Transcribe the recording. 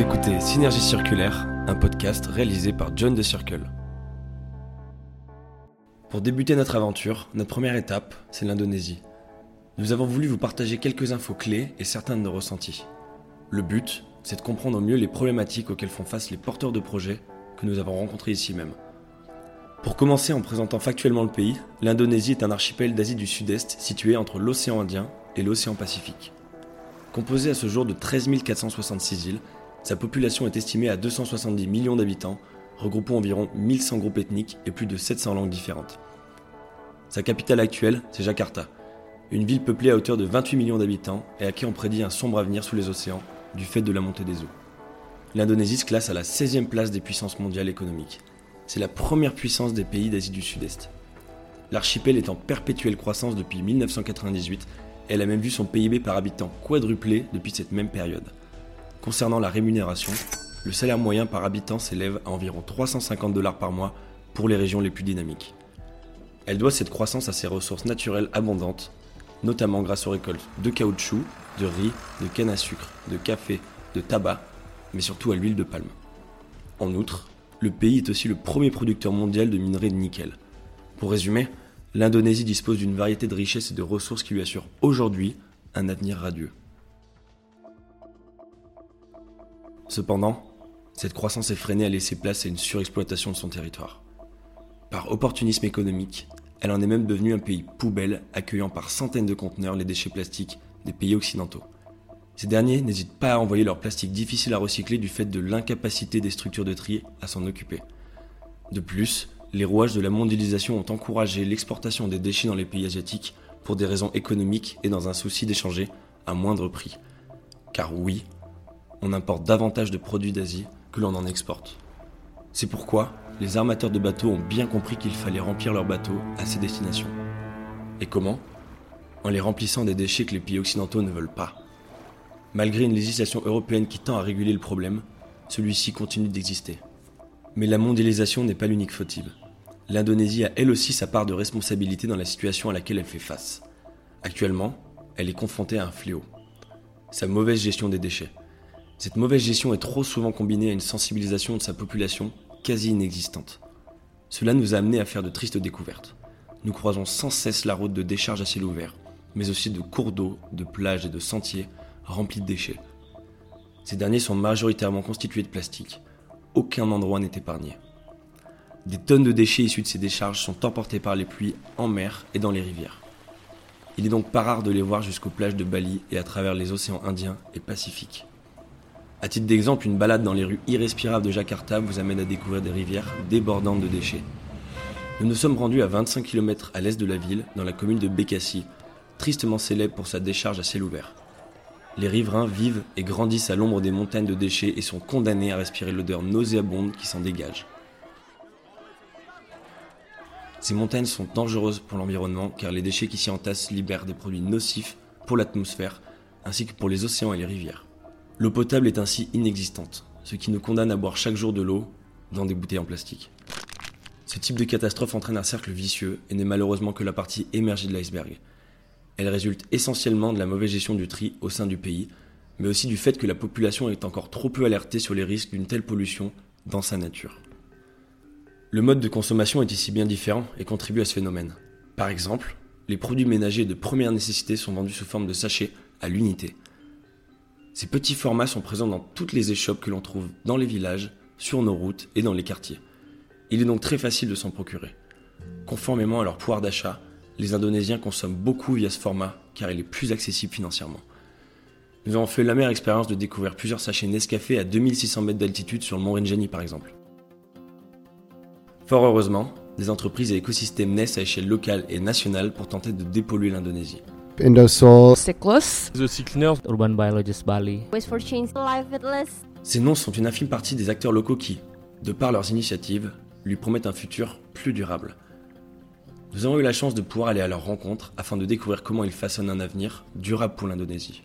écoutez Synergie Circulaire, un podcast réalisé par John de Circle. Pour débuter notre aventure, notre première étape, c'est l'Indonésie. Nous avons voulu vous partager quelques infos clés et certains de nos ressentis. Le but, c'est de comprendre au mieux les problématiques auxquelles font face les porteurs de projets que nous avons rencontrés ici même. Pour commencer en présentant factuellement le pays, l'Indonésie est un archipel d'Asie du Sud-Est situé entre l'océan Indien et l'océan Pacifique. Composé à ce jour de 13 466 îles, sa population est estimée à 270 millions d'habitants, regroupant environ 1100 groupes ethniques et plus de 700 langues différentes. Sa capitale actuelle, c'est Jakarta, une ville peuplée à hauteur de 28 millions d'habitants et à qui on prédit un sombre avenir sous les océans du fait de la montée des eaux. L'Indonésie se classe à la 16e place des puissances mondiales économiques. C'est la première puissance des pays d'Asie du Sud-Est. L'archipel est en perpétuelle croissance depuis 1998 et elle a même vu son PIB par habitant quadruplé depuis cette même période. Concernant la rémunération, le salaire moyen par habitant s'élève à environ 350 dollars par mois pour les régions les plus dynamiques. Elle doit cette croissance à ses ressources naturelles abondantes, notamment grâce aux récoltes de caoutchouc, de riz, de canne à sucre, de café, de tabac, mais surtout à l'huile de palme. En outre, le pays est aussi le premier producteur mondial de minerais de nickel. Pour résumer, l'Indonésie dispose d'une variété de richesses et de ressources qui lui assurent aujourd'hui un avenir radieux. Cependant, cette croissance effrénée a laissé place à une surexploitation de son territoire. Par opportunisme économique, elle en est même devenue un pays poubelle accueillant par centaines de conteneurs les déchets plastiques des pays occidentaux. Ces derniers n'hésitent pas à envoyer leurs plastiques difficiles à recycler du fait de l'incapacité des structures de tri à s'en occuper. De plus, les rouages de la mondialisation ont encouragé l'exportation des déchets dans les pays asiatiques pour des raisons économiques et dans un souci d'échanger à moindre prix. Car oui, on importe davantage de produits d'Asie que l'on en exporte. C'est pourquoi les armateurs de bateaux ont bien compris qu'il fallait remplir leurs bateaux à ces destinations. Et comment? En les remplissant des déchets que les pays occidentaux ne veulent pas. Malgré une législation européenne qui tend à réguler le problème, celui-ci continue d'exister. Mais la mondialisation n'est pas l'unique fautive. L'Indonésie a elle aussi sa part de responsabilité dans la situation à laquelle elle fait face. Actuellement, elle est confrontée à un fléau. Sa mauvaise gestion des déchets. Cette mauvaise gestion est trop souvent combinée à une sensibilisation de sa population quasi inexistante. Cela nous a amené à faire de tristes découvertes. Nous croisons sans cesse la route de décharges à ciel ouvert, mais aussi de cours d'eau, de plages et de sentiers remplis de déchets. Ces derniers sont majoritairement constitués de plastique. Aucun endroit n'est épargné. Des tonnes de déchets issus de ces décharges sont emportés par les pluies en mer et dans les rivières. Il est donc pas rare de les voir jusqu'aux plages de Bali et à travers les océans Indiens et Pacifiques. À titre d'exemple, une balade dans les rues irrespirables de Jakarta vous amène à découvrir des rivières débordantes de déchets. Nous nous sommes rendus à 25 km à l'est de la ville, dans la commune de Bekasi, tristement célèbre pour sa décharge à ciel ouvert. Les riverains vivent et grandissent à l'ombre des montagnes de déchets et sont condamnés à respirer l'odeur nauséabonde qui s'en dégage. Ces montagnes sont dangereuses pour l'environnement car les déchets qui s'y entassent libèrent des produits nocifs pour l'atmosphère ainsi que pour les océans et les rivières. L'eau potable est ainsi inexistante, ce qui nous condamne à boire chaque jour de l'eau dans des bouteilles en plastique. Ce type de catastrophe entraîne un cercle vicieux et n'est malheureusement que la partie émergée de l'iceberg. Elle résulte essentiellement de la mauvaise gestion du tri au sein du pays, mais aussi du fait que la population est encore trop peu alertée sur les risques d'une telle pollution dans sa nature. Le mode de consommation est ici bien différent et contribue à ce phénomène. Par exemple, les produits ménagers de première nécessité sont vendus sous forme de sachets à l'unité, ces petits formats sont présents dans toutes les échoppes que l'on trouve dans les villages, sur nos routes et dans les quartiers. Il est donc très facile de s'en procurer. Conformément à leur pouvoir d'achat, les Indonésiens consomment beaucoup via ce format car il est plus accessible financièrement. Nous avons fait la meilleure expérience de découvrir plusieurs sachets Nescafé à 2600 mètres d'altitude sur le mont Rinjani par exemple. Fort heureusement, des entreprises et écosystèmes naissent à échelle locale et nationale pour tenter de dépolluer l'Indonésie. Indosol, Cyclus, The Cleaners, Urban Biologist Bali. Waste for Change Live Atlas. Ces noms sont une infime partie des acteurs locaux qui, de par leurs initiatives, lui promettent un futur plus durable. Nous avons eu la chance de pouvoir aller à leur rencontre afin de découvrir comment ils façonnent un avenir durable pour l'Indonésie.